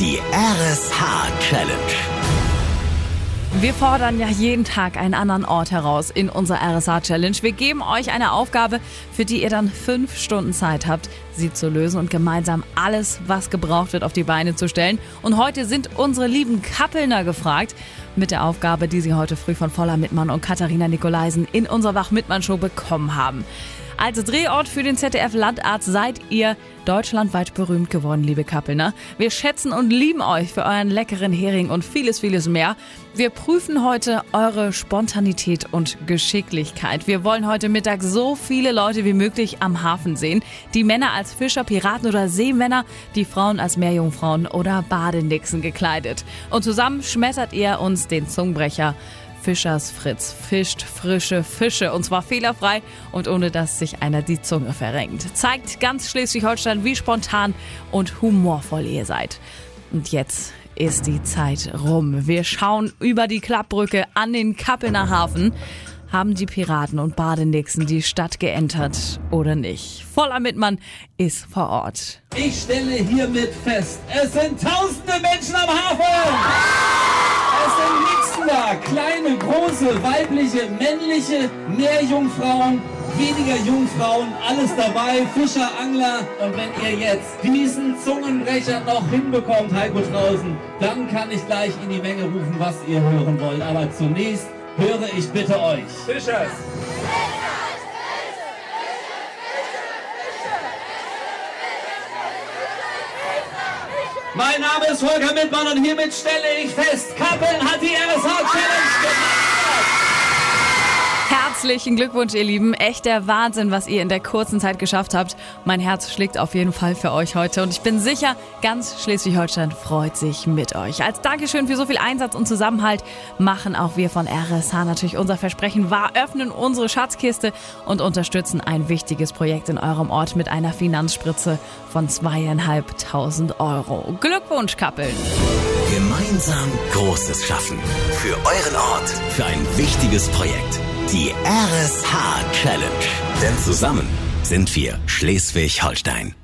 Die RSH Challenge. Wir fordern ja jeden Tag einen anderen Ort heraus in unserer RSA Challenge. Wir geben euch eine Aufgabe, für die ihr dann fünf Stunden Zeit habt, sie zu lösen und gemeinsam alles, was gebraucht wird, auf die Beine zu stellen. Und heute sind unsere lieben Kappelner gefragt mit der Aufgabe, die sie heute früh von Voller Mittmann und Katharina Nikolaisen in unserer Wach-Mittmann-Show bekommen haben. Als Drehort für den ZDF-Landarzt seid ihr deutschlandweit berühmt geworden, liebe Kappelner. Wir schätzen und lieben euch für euren leckeren Hering und vieles, vieles mehr. Wir prüfen heute eure Spontanität und Geschicklichkeit. Wir wollen heute Mittag so viele Leute wie möglich am Hafen sehen. Die Männer als Fischer, Piraten oder Seemänner, die Frauen als Meerjungfrauen oder Badenixen gekleidet. Und zusammen schmettert ihr uns den Zungenbrecher Fischers Fritz fischt frische Fische und zwar fehlerfrei und ohne dass sich einer die Zunge verrenkt. Zeigt ganz Schleswig-Holstein, wie spontan und humorvoll ihr seid. Und jetzt ist die Zeit rum. Wir schauen über die Klappbrücke an den Kappelner Hafen. Haben die Piraten und Badenixen die Stadt geentert oder nicht? Voller Mittmann ist vor Ort. Ich stelle hiermit fest, es sind tausende Menschen am Hafen! Große, weibliche, männliche, Meerjungfrauen, weniger Jungfrauen, alles dabei, Fischer, Angler. Und wenn ihr jetzt diesen Zungenbrecher noch hinbekommt, Heiko draußen, dann kann ich gleich in die Menge rufen, was ihr hören wollt. Aber zunächst höre ich bitte euch. Fischers. Mein Name ist Volker Mittmann und hiermit stelle ich fest, Kappeln hat die RSH Challenge gemacht. Herzlichen Glückwunsch, ihr Lieben. Echt der Wahnsinn, was ihr in der kurzen Zeit geschafft habt. Mein Herz schlägt auf jeden Fall für euch heute und ich bin sicher, ganz Schleswig-Holstein freut sich mit euch. Als Dankeschön für so viel Einsatz und Zusammenhalt machen auch wir von RSH natürlich unser Versprechen wahr, öffnen unsere Schatzkiste und unterstützen ein wichtiges Projekt in eurem Ort mit einer Finanzspritze von zweieinhalbtausend Euro. Glückwunsch, Kappeln! Gemeinsam Großes schaffen. Für euren Ort. Für ein wichtiges Projekt. Die RSH Challenge. Denn zusammen sind wir Schleswig-Holstein.